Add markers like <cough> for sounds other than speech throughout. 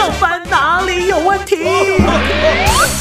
上班哪里有问题？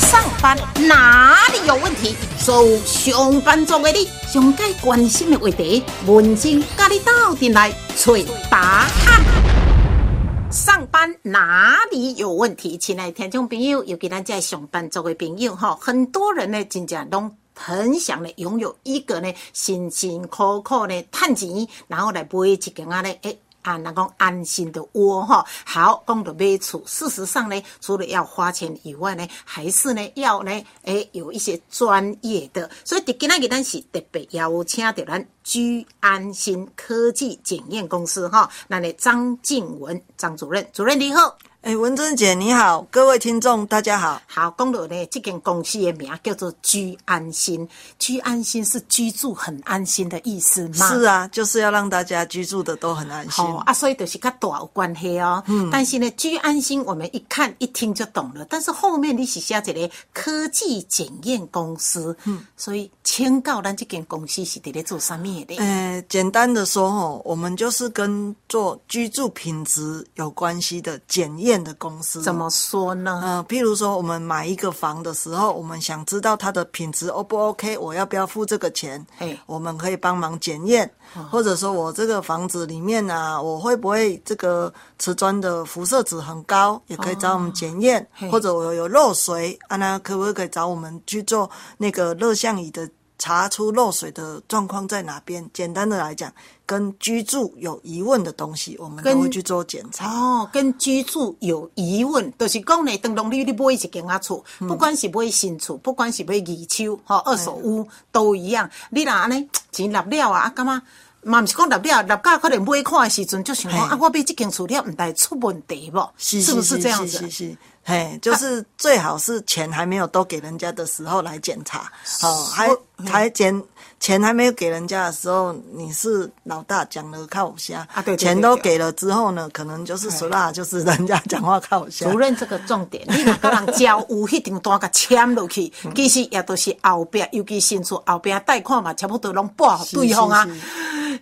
上班哪里有问题？所有上班族的你，上该关心的话题，文静甲你斗阵来找答案。上班哪里有问题？亲爱的听众朋友，尤其咱在上班族的朋友哈，很多人呢，真正拢很想呢拥有一个呢辛辛苦苦呢赚钱，然后来买一间啊呢诶。啊，那讲安心的窝哈，好，讲到买厝，事实上呢，除了要花钱以外呢，还是呢要呢，诶，有一些专业的，所以今天给咱是特别邀请到咱居安心科技检验公司哈，那呢张静文张主任，主任你好。哎，文珍姐你好，各位听众大家好。好，讲到呢，这间公司的名叫做居安心，居安心是居住很安心的意思吗？是啊，就是要让大家居住的都很安心。哦啊，所以就是跟大有关系哦。嗯。但是呢，居安心我们一看一听就懂了。但是后面你是写一个科技检验公司，嗯，所以请告咱这间公司是伫咧做啥物的？呃，简单的说哦，我们就是跟做居住品质有关系的检验。的公司怎么说呢？嗯，譬如说，我们买一个房的时候，我们想知道它的品质 O 不 OK，我要不要付这个钱？哎，我们可以帮忙检验，或者说我这个房子里面啊，我会不会这个瓷砖的辐射值很高，也可以找我们检验，或者我有漏水啊，那可不可以找我们去做那个热像仪的？查出漏水的状况在哪边？简单的来讲，跟居住有疑问的东西，我们都会去做检查。哦，跟居住有疑问，就是讲呢，等同你你买一间啊厝，不管是买新厝，不管是买二手哈二手屋，都一样。你若安尼钱纳了啊，啊，干嘛？嘛毋是讲纳了，纳价可能买看的时阵就想讲啊，我买这间厝了，唔带出问题不？是不是这样子？嘿，就是最好是钱还没有都给人家的时候来检查，哦，还还检钱还没有给人家的时候，你是老大讲的靠下啊，对，钱都给了之后呢，可能就是说啦，就是人家讲话靠下。主任这个重点，你哪个人交有迄张单甲签落去，<laughs> 其实也都是后边，尤其新厝后边贷款嘛，差不多拢拨对方啊。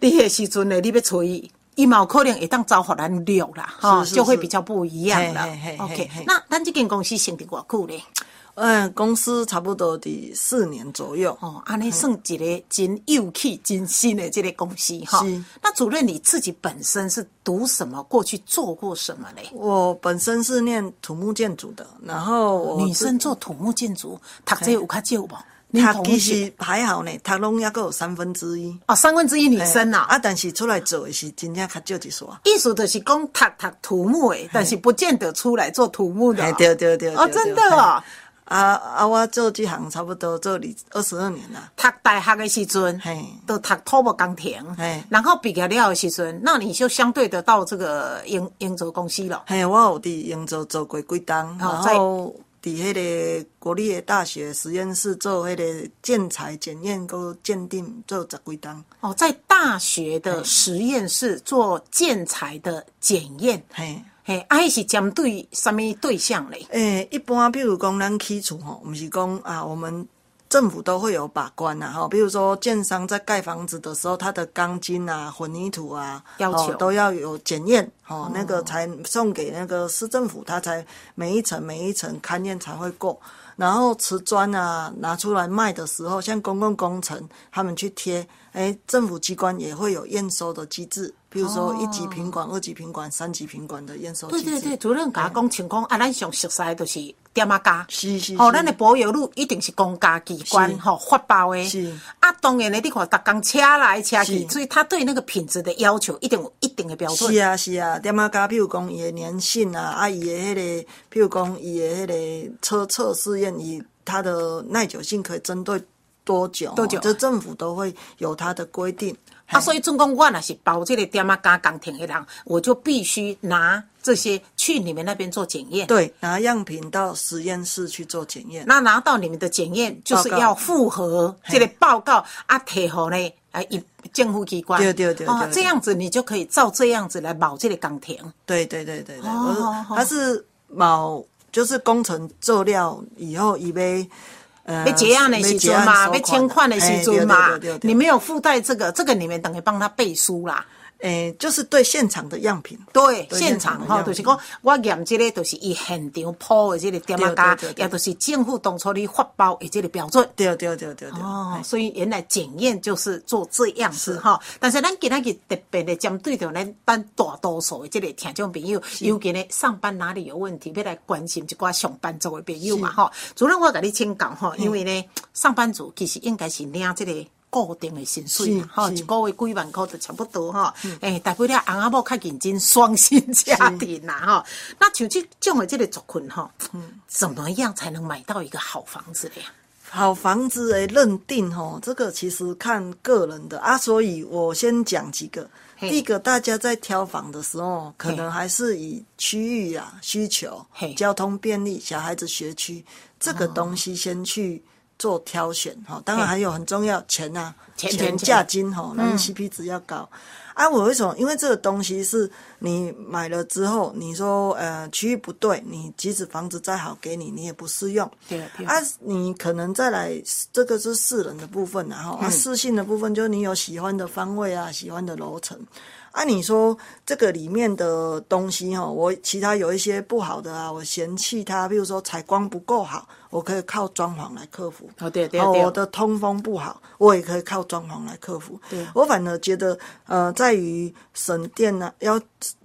你迄时阵呢，你要催伊。一毛可能会当招呼咱六啦，哈，就会比较不一样了。OK，那咱这间公司成立多久咧？嗯，公司差不多得四年左右。哦，安尼算一个真有气、真新的这个公司哈。那主任你自己本身是读什么？过去做过什么嘞？我本身是念土木建筑的，然后女生做土木建筑，读这有较少不？他其实还好呢，他拢也够有三分之一哦，三分之一女生呐啊，但是出来做的是真正较少一说。意思就是讲读读土木诶，但是不见得出来做土木的。对对对哦，真的哦。啊啊，我做这行差不多做二二十二年啦。读大学的时阵，都读土木工程，然后毕业了的时阵，那你就相对的到这个英英州公司了。嘿，我有伫英州做过几档，然后。伫迄个国立的大学实验室做迄个建材检验搁鉴定做十几档。哦，在大学的实验室做建材的检验。嘿，嘿，啊，是针对什么对象嘞？诶，一般比如讲咱起厝吼，毋是讲啊，我们。政府都会有把关呐，哈，比如说建商在盖房子的时候，它的钢筋啊、混凝土啊，要求都要有检验，哦，那个才送给那个市政府，它才每一层每一层勘验才会过。然后瓷砖啊拿出来卖的时候，像公共工程，他们去贴，哎，政府机关也会有验收的机制。比如说一级品管、二级品管、三级品管的验收对对对，主任甲讲情况啊，咱上熟悉就是点啊家，是是。哦，咱的保有路一定是公家机关吼发包的。是。啊，当然呢，你看，逐工车来车去，所以他对那个品质的要求一定有一定的标准。是啊是啊，点啊家，比如讲伊的粘性啊，啊伊的迄个，比如讲伊的迄个车测试验，伊它的耐久性可以针对多久？多久？这政府都会有它的规定。啊，所以总共我若是包这个点啊加工程的人，我就必须拿这些去你们那边做检验。对，拿样品到实验室去做检验。那拿到你们的检验，就是要复核这个报告啊，提好呢，啊，一政府机关。对对对。哦，这样子你就可以照这样子来保这个岗亭。对对对对对。哦。它是保，就是工程做料以后以为。要结案的时阵嘛，要签款的时阵嘛，你没有附带这个，这个你们等于帮他背书啦。诶，就是对现场的样品，对现场哈，就是讲我验这个，就是以现场铺的这个点啊家，也都是政府当初的发包的这个标准。对对对对对。哦，所以原来检验就是做这样子哈。但是咱今日特别的针对着咱班大多数的这个听众朋友，尤其呢上班哪里有问题，要来关心一寡上班族的朋友嘛哈。主任，我跟你请教哈，因为呢上班族其实应该是领这个。固定的薪水，哈，一个月几万块就差不多哈。哎，大不了阿阿某较认真，双薪家庭啦哈。那像这种的这个族群哈，嗯，怎么样才能买到一个好房子的呀？好房子的认定哈，这个其实看个人的啊。所以我先讲几个。第一个，大家在挑房的时候，可能还是以区域啊需求、交通便利、小孩子学区这个东西先去。做挑选哈，当然还有很重要钱呐，钱价金哈，那 CP 值要高。啊，我为什么？因为这个东西是你买了之后，你说呃区域不对，你即使房子再好给你，你也不适用。对。啊，你可能再来，这个是四人的部分然后啊，私信的部分就是你有喜欢的方位啊，喜欢的楼层。按你说这个里面的东西哈，我其他有一些不好的啊，我嫌弃它，比如说采光不够好，我可以靠装潢来克服。哦，对对对。我的通风不好，我也可以靠装潢来克服。对。我反而觉得，呃，在于省电啊，要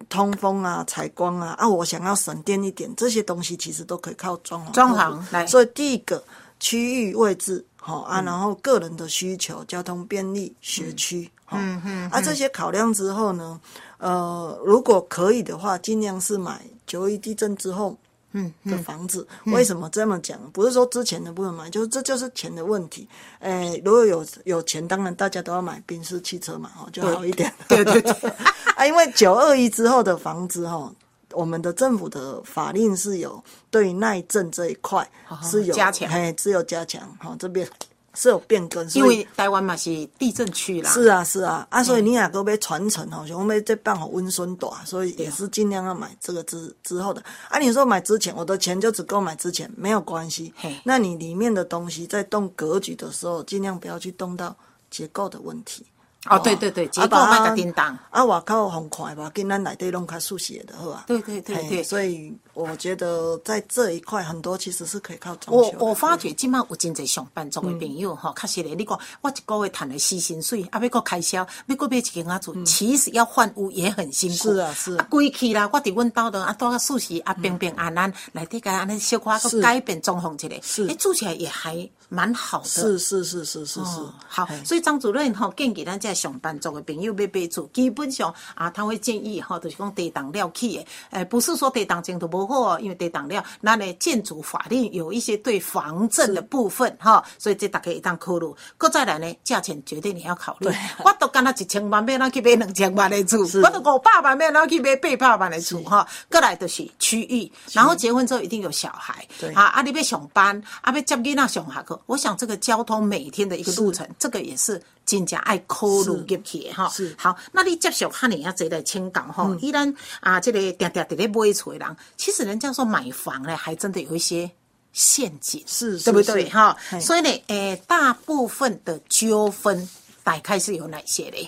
通风啊，采光啊，啊，我想要省电一点，这些东西其实都可以靠装潢。装潢来。所以第一个区域位置好啊，然后个人的需求，交通便利，学区。嗯嗯，啊，这些考量之后呢，呃，如果可以的话，尽量是买九一地震之后，嗯的房子。为什么这么讲？不是说之前的不能买，就是这就是钱的问题。诶，如果有有钱，当然大家都要买宾士汽车嘛，哦，就好一点。对对对，<laughs> 啊，因为九二一之后的房子，哈，我们的政府的法令是有对耐震这一块是有加强，哎，是有加强，哈，这边。是有变更，因为台湾嘛是地震区啦。是啊，是啊，啊，所以你也个要传承吼，像我们这办好温顺大，所以也是尽量要买这个之之后的。啊，你说买之前，我的钱就只够买之前，没有关系。那你里面的东西在动格局的时候，尽量不要去动到结构的问题。哦，对对对，结构那个叮当。啊，外口很快吧，跟咱内底弄较熟悉的，好吧？对对对对，所以。我觉得在这一块很多其实是可以靠装修。我我发觉今麦有真侪上班族的朋友哈，确实咧，你讲我一个月赚了四薪水，啊，要个开销，要个买一间啊厝，其实要换屋也很辛苦。是啊是。啊，归去啦，我伫阮兜的啊，住个舒适啊，平平安安，来底个安尼小可个改变装潢一下，是，哎，住起来也还蛮好的。是是是是是是。好，所以张主任哈建议咱这上班族的朋友要买厝，基本上啊，他会建议哈，就是讲地档了起的，诶，不是说地档程度不好，因为地档。料，那呢建筑法令有一些对防震的部分哈，所以这大概一当考虑。搁再来呢，价钱绝对你要考虑。<laughs> 我都干那一千万，买那去买两千万的厝；我都五百万，买那去买八百万的厝哈。过来就是区域，然后结婚之后一定有小孩。对啊，啊你要上班，啊要接囡仔上下课。我想这个交通每天的一个路程，这个也是真正爱考虑入去哈。是好，那你接受哈你要坐来请讲哈。依然啊，这个定定伫咧买厝的人，其实人家说买。房呢，还真的有一些陷阱，是，对不对？哈，所以呢，诶，大部分的纠纷大概是有哪些嘞？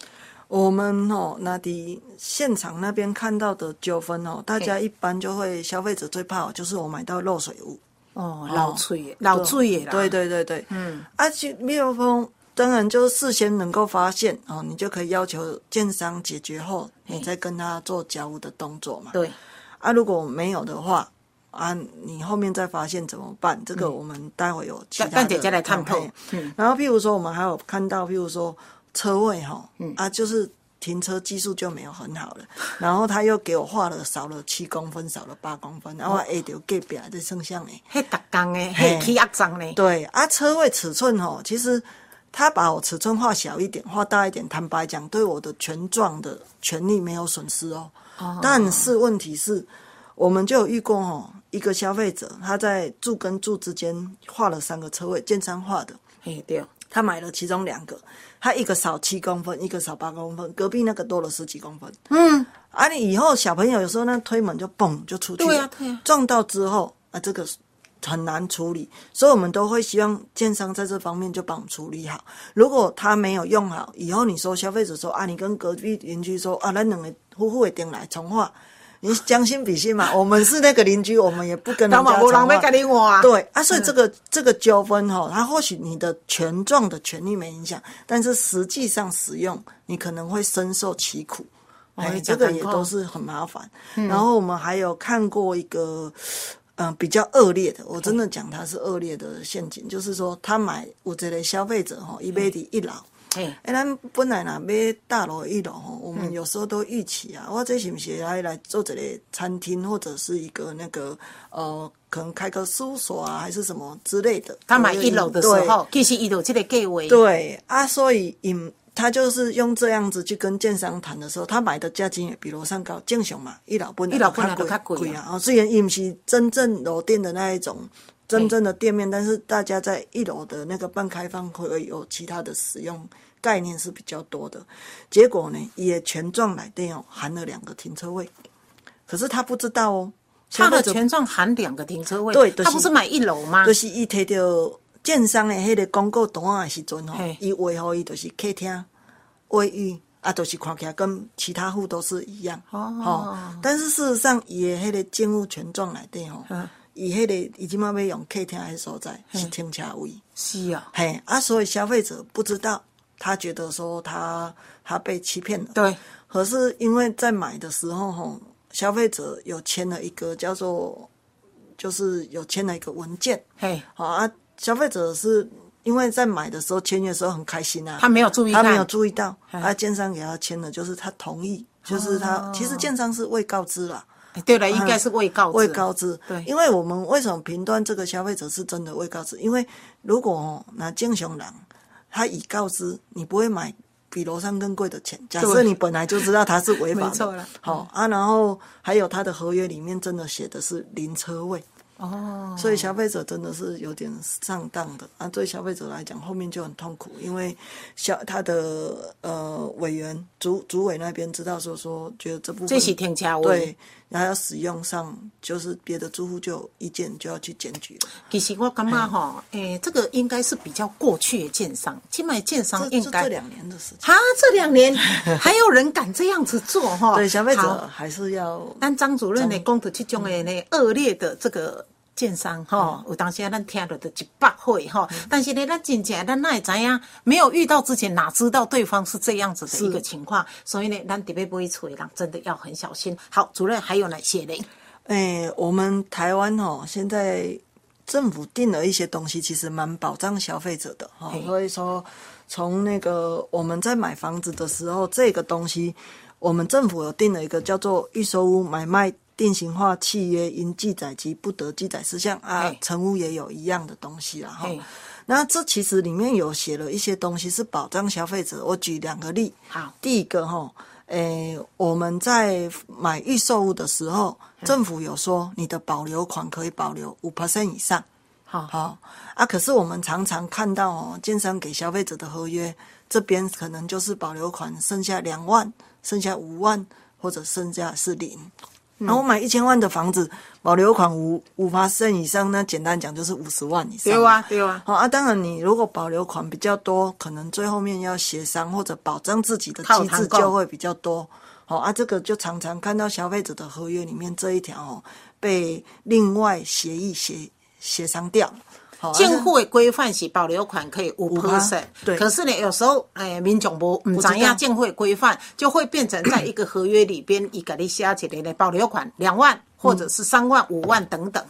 我们哦，那的现场那边看到的纠纷哦，大家一般就会消费者最怕就是我买到漏水物哦，漏水，漏水啦，对对对对，嗯，而且蜜蜂当然就事先能够发现哦，你就可以要求建商解决后，你再跟他做交屋的动作嘛。对，啊，如果没有的话。啊，你后面再发现怎么办？这个我们待会有其他的来探讨。嗯，然后譬如说，我们还有看到，譬如说车位哈，啊，就是停车技术就没有很好了。<laughs> 然后他又给我画了少了七公分，少了八公分，然后 A 条隔壁的剩下诶，嘿，打钢诶，嘿，起压脏嘞。对啊，车位尺寸哈，其实他把我尺寸画小一点，画大一点，坦白讲，对我的权状的权利没有损失哦。哦。但是问题是，我们就有遇过哦。一个消费者，他在柱跟柱之间画了三个车位，建商画的。嘿，对，他买了其中两个，他一个少七公分，一个少八公分，隔壁那个多了十几公分。嗯，啊，你以后小朋友有时候那推门就嘣就出去，对呀，对呀，撞到之后啊，这个很难处理，所以我们都会希望建商在这方面就帮我们处理好。如果他没有用好，以后你说消费者说啊，你跟隔壁邻居说啊，那两个夫妇一定来重化。你将心比心嘛，我们是那个邻居，我们也不跟人家吵话。对啊，所以这个这个纠纷哈，它或许你的权状的权利没影响，但是实际上使用你可能会深受其苦。哎，这个也都是很麻烦。然后我们还有看过一个嗯比较恶劣的，我真的讲它是恶劣的陷阱，就是说他买我这类消费者哈，一杯的一老。哎，咱本来呐买大楼一楼吼，我们有时候都预期啊，我这是不是来来做这类餐厅，或者是一个那个呃，可能开个事务所啊，还是什么之类的。他买一楼的时候，其实一楼这个价位。对啊，所以因他就是用这样子去跟建商谈的时候，他买的价金也比楼上高，正常嘛，一楼本来就较贵啊。虽然伊不是真正楼店的那一种。真正的店面，但是大家在一楼的那个半开放会有其他的使用概念是比较多的。结果呢，也全幢来电哦，含了两个停车位，可是他不知道哦。他的全幢含两个停车位，对，他不是买一楼吗？就是伊摕到建商的迄个广告单的时阵吼，伊画好伊就是客厅、卫浴啊，就是看起来跟其他户都是一样哦。但是事实上，伊的迄个建物全幢来电吼。伊迄个伊即马要用客厅迄所在是停车位，是啊，嘿啊，所以消费者不知道，他觉得说他他被欺骗了，对。可是因为在买的时候吼，消费者有签了一个叫做，就是有签了一个文件，嘿，好啊，消费者是因为在买的时候签约的时候很开心啊，他没有注意，他没有注意到，啊，建商给他签的就是他同意，就是他其实建商是未告知了。对了，应该是未告知。未告知，对，因为我们为什么评断这个消费者是真的未告知？因为如果拿正常人，他已告知，你不会买比楼上更贵的钱。假设你本来就知道他是违法的，<laughs> 好啊，然后还有他的合约里面真的写的是零车位。哦，所以消费者真的是有点上当的啊！对消费者来讲，后面就很痛苦，因为消他的呃委员主主委那边知道说说，觉得这部分这是停车位，对，然后要使用上，就是别的住户就有意见，就要去检举了。其实我感觉哈，诶，这个应该是比较过去的建商，起码建商应该这两年的事情。哈，这两年还有人敢这样子做哈？对，<laughs> 消费者还是要。但张主任呢，讲的这种的呢恶劣的这个。建商哈，有当时咱听了都一百回哈，但是呢，咱真正咱哪会知影？没有遇到之前，哪知道对方是这样子的一个情况？所以呢，咱特别不会吹人，真的要很小心。好，主任还有哪些呢？诶，我们台湾哦，现在政府定了一些东西，其实蛮保障消费者的哈。所以说，从那个我们在买房子的时候，这个东西，我们政府有定了一个叫做预售屋买卖。定型化契约应记载及不得记载事项啊，成屋也有一样的东西啦哈。那这其实里面有写了一些东西是保障消费者。我举两个例。好，第一个哈，诶，我们在买预售物的时候，政府有说你的保留款可以保留五 percent 以上。好，好啊。可是我们常常看到哦，建商给消费者的合约这边可能就是保留款剩下两万，剩下五万，或者剩下是零。那我买一千万的房子，保留款五五八剩以上，那简单讲就是五十万以上。对啊，对啊。好啊，当然你如果保留款比较多，可能最后面要协商或者保障自己的机制就会比较多。好啊，这个就常常看到消费者的合约里面这一条哦，被另外协议协协商掉。建户的规范是保留款可以五 percent，对。可是呢，有时候哎，民众不唔知样建户规范，<coughs> 就会变成在一个合约里边，伊给你写起来的保留款两万，或者是三万、五万等等。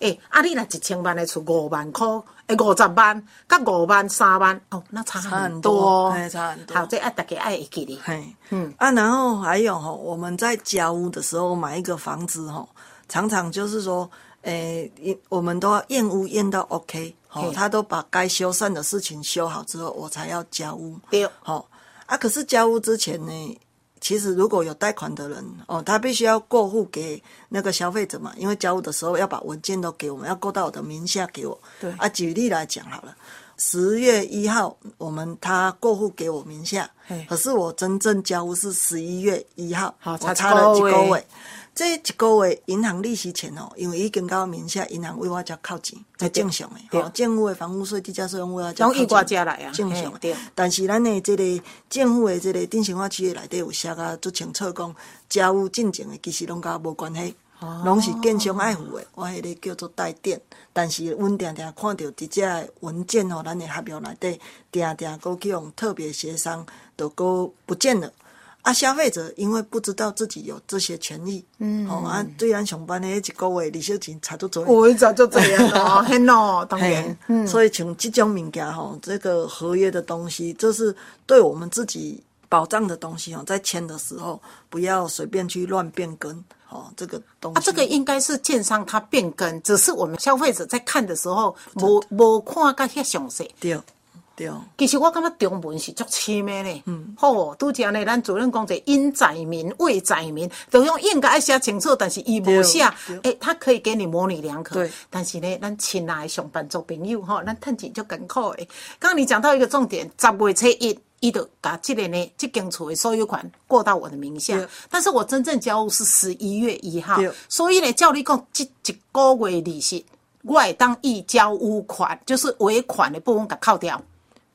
哎，啊，你那一千万的出五万块，哎，五十万，甲五万、三万，哦，那差很多，差很多。好，这爱大家爱记哩。嘿，嗯啊，然后还有哈，我们在交屋的时候买一个房子哈，常常就是说。诶，我们都要验屋验到 OK，好，他都把该修缮的事情修好之后，我才要交屋。对，好啊。可是交屋之前呢，其实如果有贷款的人哦，他必须要过户给那个消费者嘛，因为交屋的时候要把文件都给我们，要过到我的名下给我。对啊，举例来讲好了，十月一号，我们他过户给我名下，可是我真正交屋是十一月一号，我差了几个月。这一个月银行利息钱哦，因为已经到名下，银行为我遮扣钱，这正常的。吼，政府的房屋税、地价税用为我遮扣钱，正常。但是咱的这个政府的这个定型化企业内底有写啊足清楚讲，家务进前的其实拢甲无关系，拢是建商爱护的。我迄个叫做代垫，但是阮定定看到伫这文件吼，咱的合约内底定定过去用特别协商，都过不见了。啊，消费者因为不知道自己有这些权益，嗯，哦啊，虽然上班的一个月利息钱差不多，我早就这样了，<laughs> 很咯，当然，嗯，所以像这种物件吼，这个合约的东西，就是对我们自己保障的东西哦，在签的时候不要随便去乱变更，哦，这个东西，啊，这个应该是建商他变更，只是我们消费者在看的时候，无无看个遐详细，对。其实我感觉中文是足深的呢。嗯，好，拄则呢，咱主任讲者应载民未载民，都用应该写清楚，但是伊无写，诶，他可以给你模棱两可。对，但是呢，咱亲爱的上班族朋友吼，咱趁钱就艰苦诶。刚刚你讲到一个重点，十月初一，伊就把这个呢，这间厝的所有权过到我的名下。但是我真正交屋是十一月一号，所以呢，照你讲，这一个月利息，我当一交屋款，就是尾款的部分给扣掉。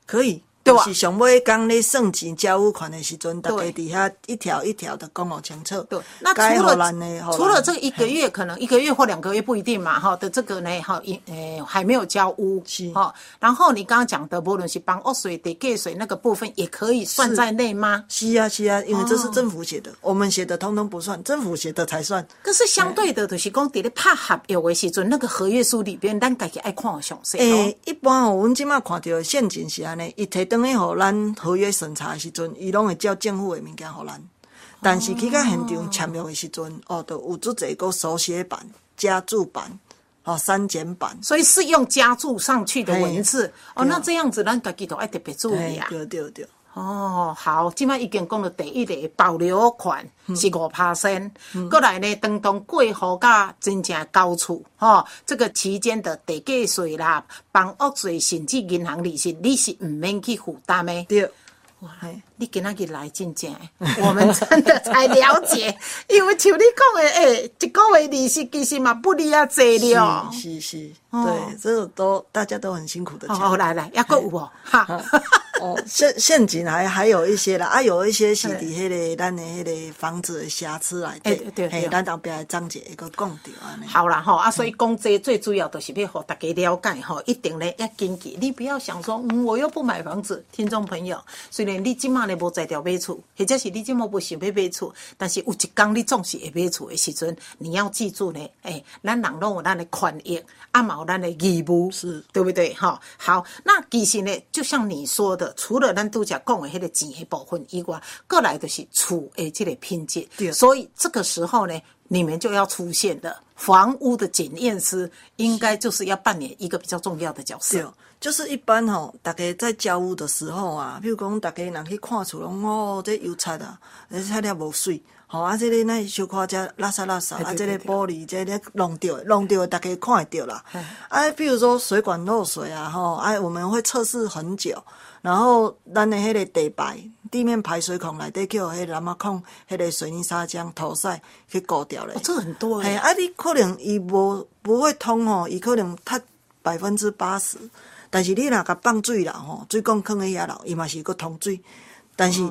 可以，就是上尾讲你算钱交付款的时阵，大家底下一条一条的讲好清楚。对，那除了除了这一个月，可能一个月或两个月不一定嘛，哈的这个呢，哈，一诶还没有交屋，哈。然后你刚刚讲的，不论是帮屋水、地盖水那个部分，也可以算在内吗？是啊，是啊，因为这是政府写的，我们写的通通不算，政府写的才算。可是相对的，就是讲伫咧拍合约的时阵，那个合约书里边，咱家己爱看详细。诶，一般哦，阮即马看到现金是安尼，伊提等于互咱合约审查的时阵，伊拢会照政府的物件互咱。但是去到现场签约的时阵，哦，都有足侪个手写版、加注版、哦删减版，所以是用加注上去的文字。哦，那这样子咱家己都爱特别注意啊。对对对。哦，好，即摆已经讲到第一个保留款是五趴升，过来呢，当当过户甲真正交厝，吼，这个期间的地价税啦、房屋税甚至银行利息，你是毋免去负担的。对。哇，你今仔日来真正，我们真的才了解，<laughs> 因为像你讲的，诶，一个月利息其实嘛不离啊济了。是是，对，这个都大家都很辛苦的。哦，来来，要够有哦，哈。哦，陷陷阱还还有一些啦，<laughs> 啊，有一些是伫迄个咱的迄个房子的瑕疵来对对对，咱后壁张姐一个讲着安尼。好啦吼，啊，所以讲这最主要就是要互大家了解吼，一定咧要经济，你不要想说，嗯，我又不买房子，听众朋友，虽然你即满咧无在条买厝，或者是你今嘛不想要买厝，但是有一天你总是会买厝的时阵，你要记住呢，诶，咱人拢有咱的权益，啊嘛有咱的义务，是对不对？哈，好，那其实呢，就像你说的。除了咱拄则讲的迄个钱迄部分以外，过来就是厝的这个品质。所以这个时候呢，你们就要出现的房屋的检验师，应该就是要扮演一个比较重要的角色。就是一般吼，大家在交屋的时候啊，比如讲大家人去看厝，拢哦，这油漆啊，而且了无水。吼啊！这个那小看遮垃圾垃圾啊！这个玻璃这个弄掉弄掉，大家看会到啦。啊，比如说水管漏水啊，吼啊，我们会测试很久，然后咱的迄个地排地面排水孔内底叫迄蓝马孔，迄个水泥砂浆涂塞去固掉咧。这很多诶。啊，你可能伊无不会通吼，伊可能塌百分之八十，但是你若甲放水啦吼，水管坑喺遐咯，伊嘛是个通水。但是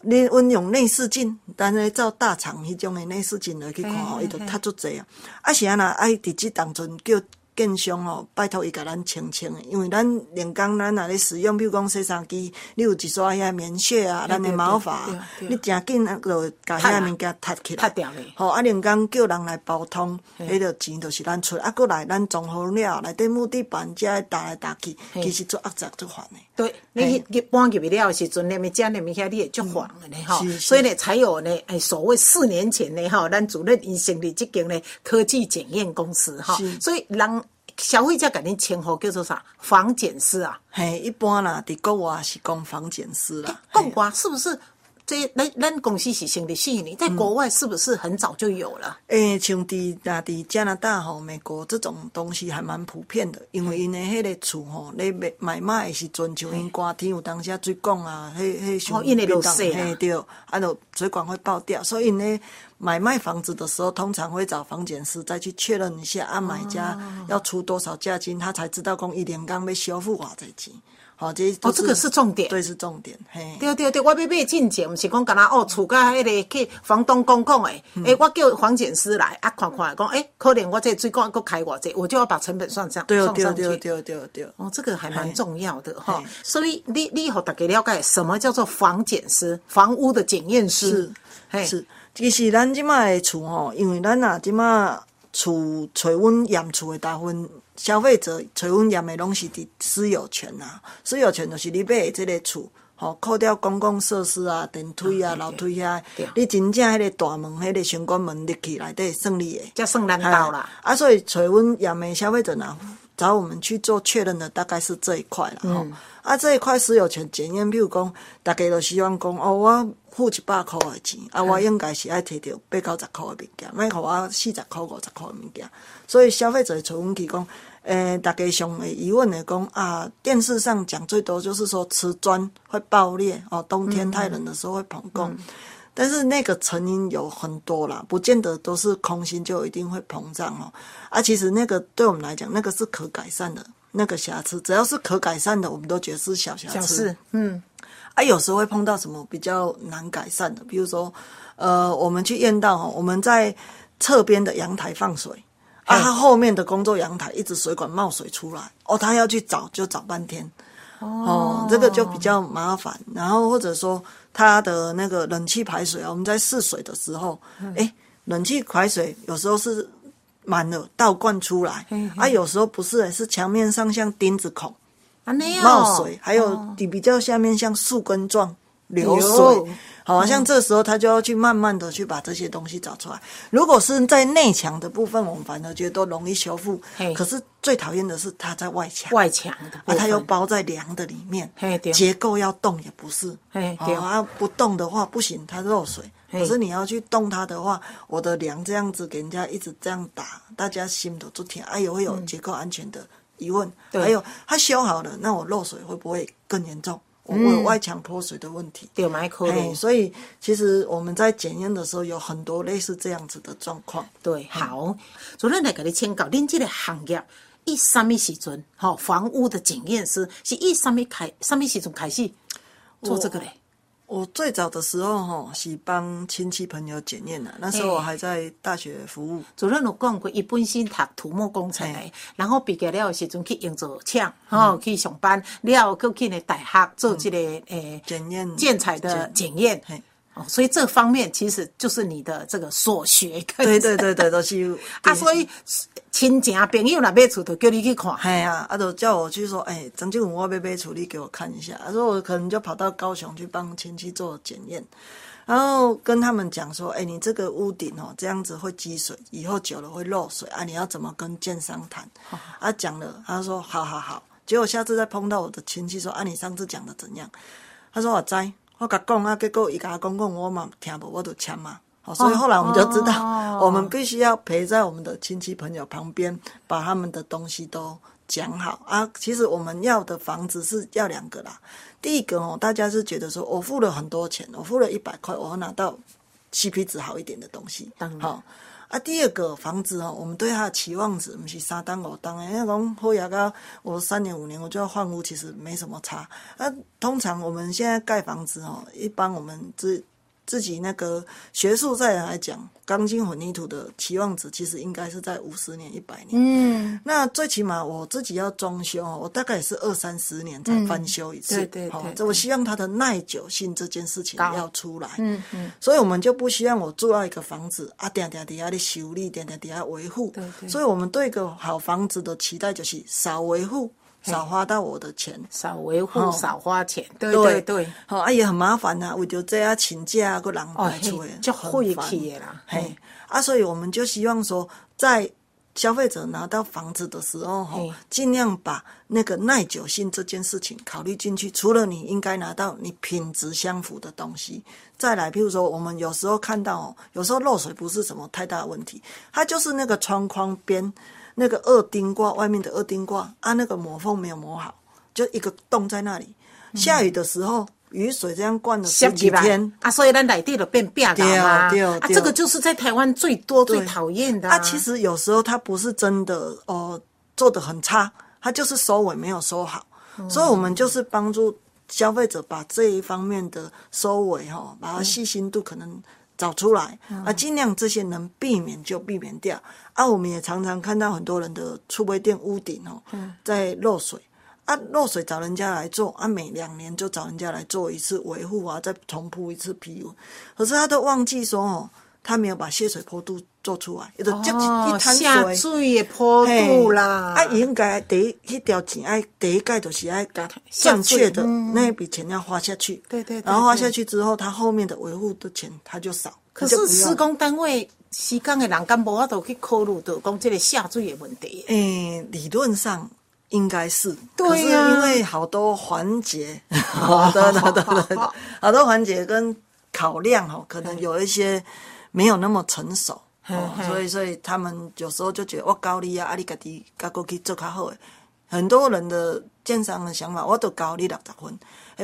你阮用内视镜，但是照大厂迄种诶内视镜来去看吼，伊就太足济啊！啊是安那爱伫即当中叫。建商吼，拜托伊甲咱清清诶，因为咱连工咱若咧使用，比如讲洗衫机，你有一撮遐棉絮啊，咱诶毛发，你诚紧啊就甲遐物件脱起来，吼啊连工叫人来包通，迄个钱就是咱出，啊过来咱装好了，内底木地板遮搭来搭去，其实做恶杂做烦诶。对，你去搬入去了时阵，连物件连物遐你会足烦诶呢吼，所以呢才有呢，哎所谓四年前呢吼，咱主任因成立即间呢科技检验公司哈，所以人。消费者甲恁称呼叫做啥？防检师啊？嘿，一般啦，伫国外是讲防检师啦。国外是不是这咱咱公司是成立四年，在国外是不是很早就有了？诶，像伫那伫加拿大吼、美国这种东西还蛮普遍的，因为因的迄个厝吼，咧买买卖的时阵，像因寒天有当时水管啊，迄迄像因为漏水啊，对，啊，就水管会爆掉，所以呢，买卖房子的时候，通常会找房检师再去确认一下，啊，买家要出多少价金，他才知道讲一年刚要修复偌侪钱。哦，这哦，这个是重点，对，是重点。嘿，对对对，我要买进前，毋是讲干那哦，厝甲迄个去房东讲讲诶，诶，我叫房检师来啊，看看讲，诶，可能我这水管搁开偌济，我就要把成本算上，对对。对对对对。哦，这个还蛮重要的哈。所以你你互大家了解什么叫做房检师，房屋的检验师。是是，其实咱即卖诶厝吼，因为咱啊即卖厝找阮验厝的大部分。消费者找阮验的拢是伫私有权啊，私有权就是你买的即个厝，吼，扣掉公共设施啊、电梯啊、楼梯啊，你真正迄个大门、迄个玄关门入去内底算你的，才算难到啦。啊，所以找阮验的消费者呐，找我们去做确认的，大概是这一块了吼。啊，这一块私有权检验，比如讲，大家都希望讲，哦，我付一百块的钱，啊，我应该是爱摕到八九十块的物件，莫互我四十块、五十块的物件。所以消费者找阮去讲。诶，大家上会疑问的讲啊，电视上讲最多就是说瓷砖会爆裂哦，冬天太冷的时候会膨胀，但是那个成因有很多啦，不见得都是空心就一定会膨胀哦。啊，其实那个对我们来讲，那个是可改善的那个瑕疵，只要是可改善的，我们都觉得是小瑕疵。嗯，啊，有时候会碰到什么比较难改善的，比如说，呃，我们去验到我们在侧边的阳台放水。啊，他后面的工作阳台一直水管冒水出来，哦，他要去找就找半天，哦，这个就比较麻烦。然后或者说他的那个冷气排水啊，我们在试水的时候，哎，冷气排水有时候是满了倒灌出来，啊，有时候不是，是墙面上像钉子孔，啊，没有。冒水，还有底比较下面像树根状流水。好像这时候他就要去慢慢的去把这些东西找出来。如果是在内墙的部分，我们反而觉得都容易修复。可是最讨厌的是它在外墙，外墙的，啊，它又包在梁的里面，结构要动也不是。啊，不动的话不行，它漏水。可是你要去动它的话，我的梁这样子给人家一直这样打，大家心都足甜。哎，也会有结构安全的疑问。还有它修好了，那我漏水会不会更严重？我有外墙泼水的问题，对，蛮可能。所以其实我们在检验的时候有很多类似这样子的状况。对，好，主任来给你请教，您这个行业一什么时阵？哈，房屋的检验师是一什么开？什么时阵开始做这个嘞？我最早的时候哈是帮亲戚朋友检验的，那时候我还在大学服务。主任有讲过，伊本身读土木工程的，然后毕业了时阵去用作厂，吼去上班，了后去呢大学做这个诶检验。建材的检验。哦，所以这方面其实就是你的这个所学。对对对 <laughs> 对，都是啊，所以亲戚朋友那买厝都叫你去看。哎呀，啊，都叫我去说，哎，张静文，我要买厝，你给我看一下。他说我可能就跑到高雄去帮亲戚做检验，然后跟他们讲说，哎，你这个屋顶哦，这样子会积水，以后久了会漏水啊，你要怎么跟建商谈？啊，讲了，他说好好好。结果下次再碰到我的亲戚说，啊，你上次讲的怎样？他说我在。我甲讲啊，结果伊甲讲讲，我嘛听无，我就签嘛。好，所以后来我们就知道，<laughs> 我们必须要陪在我们的亲戚朋友旁边，把他们的东西都讲好啊。其实我们要的房子是要两个啦。第一个哦，大家是觉得说我付了很多钱，我付了一百块，我要拿到 CP 值好一点的东西。好。啊，第二个房子哦，我们对它的期望值不是三单五单诶，那种后牙膏，我三年五年我就要换屋，其实没什么差。啊，通常我们现在盖房子哦，一般我们这。自己那个学术在来讲，钢筋混凝土的期望值其实应该是在五十年、一百年。嗯，那最起码我自己要装修，我大概也是二三十年才翻修一次。对对对，这我希望它的耐久性这件事情要出来。嗯嗯，所以我们就不希望我住到一个房子啊，点点底下的修理，点点底下维护。对对，所以我们对一个好房子的期待就是少维护。少花到我的钱，少维护，少花钱，对对对，好啊也很麻烦呐，为着这样请假个人排出来，就晦气啦，嘿。啊，所以我们就希望说，在消费者拿到房子的时候，哈，尽量把那个耐久性这件事情考虑进去。除了你应该拿到你品质相符的东西，再来，譬如说，我们有时候看到，有时候漏水不是什么太大的问题，它就是那个窗框边那个二丁挂外面的二丁挂啊，那个抹缝没有抹好，就一个洞在那里。下雨的时候。雨水这样灌了十几天啊，所以咱内地就变变了嘛。啊，这个就是在台湾最多最讨厌的。啊，其实有时候它不是真的哦，做的很差，它就是收尾没有收好。所以我们就是帮助消费者把这一方面的收尾哈，把它细心度可能找出来啊，尽量这些能避免就避免掉。啊，我们也常常看到很多人的储备店屋顶哦，在漏水。啊，漏水找人家来做啊，每两年就找人家来做一次维护啊，再重铺一次皮。可是他都忘记说哦，他没有把泄水坡度做出来，就一滩水。水的坡度啦。啊，应该第一一条钱，爱，第一盖就是爱正确的那一笔钱要花下去。对对。然后花下去之后，他后面的维护的钱他就少。可是施工单位施工的人，敢无法度去考虑到讲这个下水的问题。诶，理论上。应该是，可是因为好多环节，好的，好的，好 <laughs> 多环节跟考量哦，可能有一些没有那么成熟，所以，所以他们有时候就觉得我教你啊，啊，你家己家过去做较好诶。很多人的建商的想法，我都教你六十分。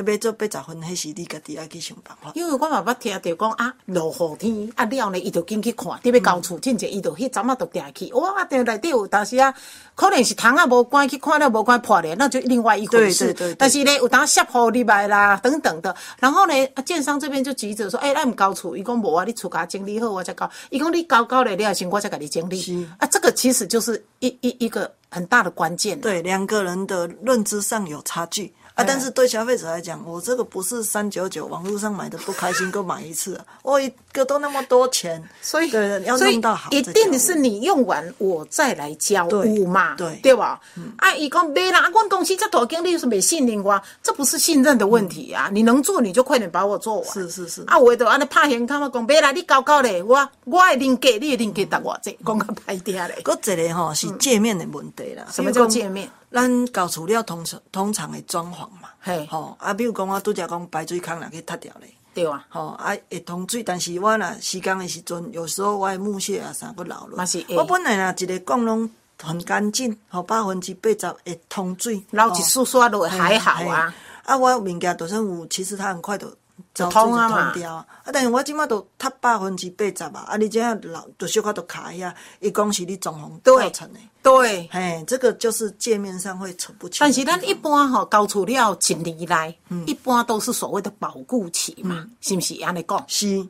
要做八十分，迄是你家己爱去想办法。因为我嘛捌听着讲啊，落雨天啊了呢，伊就进去看，特别交厝，真正伊就迄阵啊，就定去。哇，定内底有，但是啊，可能是窗啊无关，去看了无关破裂，那就另外一回事。但是呢，有当下雨入来啦，等等的。然后呢，建商这边就急着说，哎，咱毋交厝，伊讲无啊，你厝家整理好我才交。伊讲你交交了，你要先我再甲你整理。啊，这个其实就是一一一个很大的关键。对，两个人的认知上有差距。啊！但是对消费者来讲，我这个不是三九九网络上买的不开心，购买一次，我一个都那么多钱，所以对要弄到好，一定是你用完我再来交屋嘛，对对吧？啊，伊讲没啦，阮公司这大经理是没信任我，这不是信任的问题啊！你能做你就快点把我做完，是是是。啊，我都安尼拍现看嘛，讲没啦，你搞搞嘞，我我的零给，你的零给打我这，讲个歹听嘞。搁一个吼是界面的问题啦，什么叫界面？咱搞厝了通常通常的装潢嘛，吼啊，比如讲我拄则讲排水孔若去塌掉咧，对啊，吼啊会通水，但是我若施工的时阵，有时候我的木屑啊啥个流落，我本来若一个讲拢很干净，吼百分之八十会通水，流一丝刷落还好啊，啊我物件就算有，其实它很快就。就通啊嘛，啊！但是我即马都塌百分之八十啊，啊！你这样老就小可都卡遐，伊讲是你装潢造成的。对，嘿，这个就是界面上会扯不清。但是咱一般吼，交出了一年来，嗯一般都是所谓的保固期嘛，是不是安尼讲？是，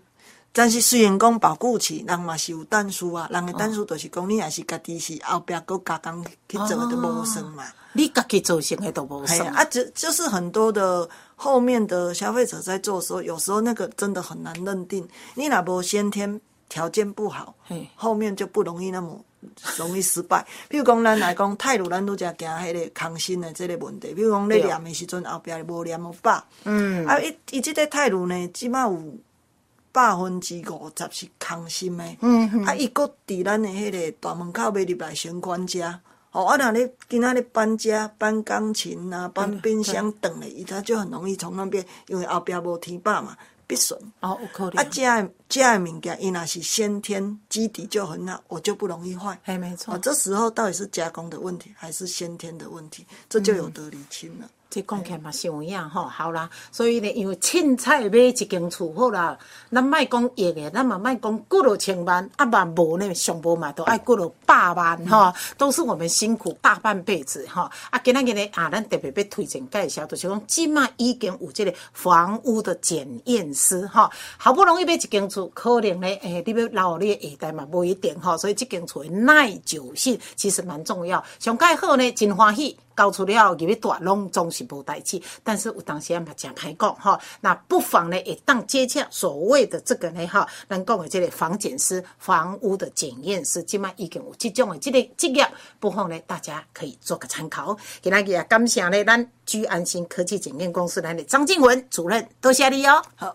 但是虽然讲保固期，人嘛是有单数啊，人的单数就是讲你也是家己是后壁搁加工去做的无生嘛。你家己做成的都无算啊，就就是很多的。后面的消费者在做的时候，有时候那个真的很难认定。你哪波先天条件不好，后面就不容易那么容易失败。比如讲，咱来讲泰鲁，咱都只惊迄个空心的即个问题。比如讲，你念的时阵后壁无念无饱。嗯。啊，伊伊即个泰鲁呢，即码有百分之五十是空心的。嗯嗯。啊，伊搁伫咱的迄个大门口要入来先管家。哦，啊，那你今仔日搬家、搬钢琴啊、搬冰箱等嘞，伊他就很容易从那边，因为后壁无天霸嘛，必损。哦，有可能。啊，加加物件，伊那是先天基底就很好，我就不容易坏。哎，没错。这时候到底是加工的问题，还是先天的问题？这就有得理清了。这讲起来嘛是有影吼，好啦，所以呢，因为凊彩买一间厝好啦，咱莫讲亿个，咱嘛莫讲几落千万，啊嘛无呢，上无嘛都爱几落百万吼，都是我们辛苦大半辈子吼。啊，今仔日呢啊，咱特别要推荐介绍，就是讲即卖已经有即个房屋的检验师吼，好不容易买一间厝，可能呢，诶，你要留你的下代嘛无一定吼，所以即间厝的耐久性其实蛮重要，上盖好呢，真欢喜。交出了入去大拢总是无代志，但是有当时也嘛讲歹讲哈，那不妨呢也当接洽所谓的这个呢哈，咱讲的这个房检师、房屋的检验师，即卖已经有这种的这个职业，不妨呢大家可以做个参考。今日也感谢呢咱居安心科技检验公司的张静文主任，多谢你哦。好。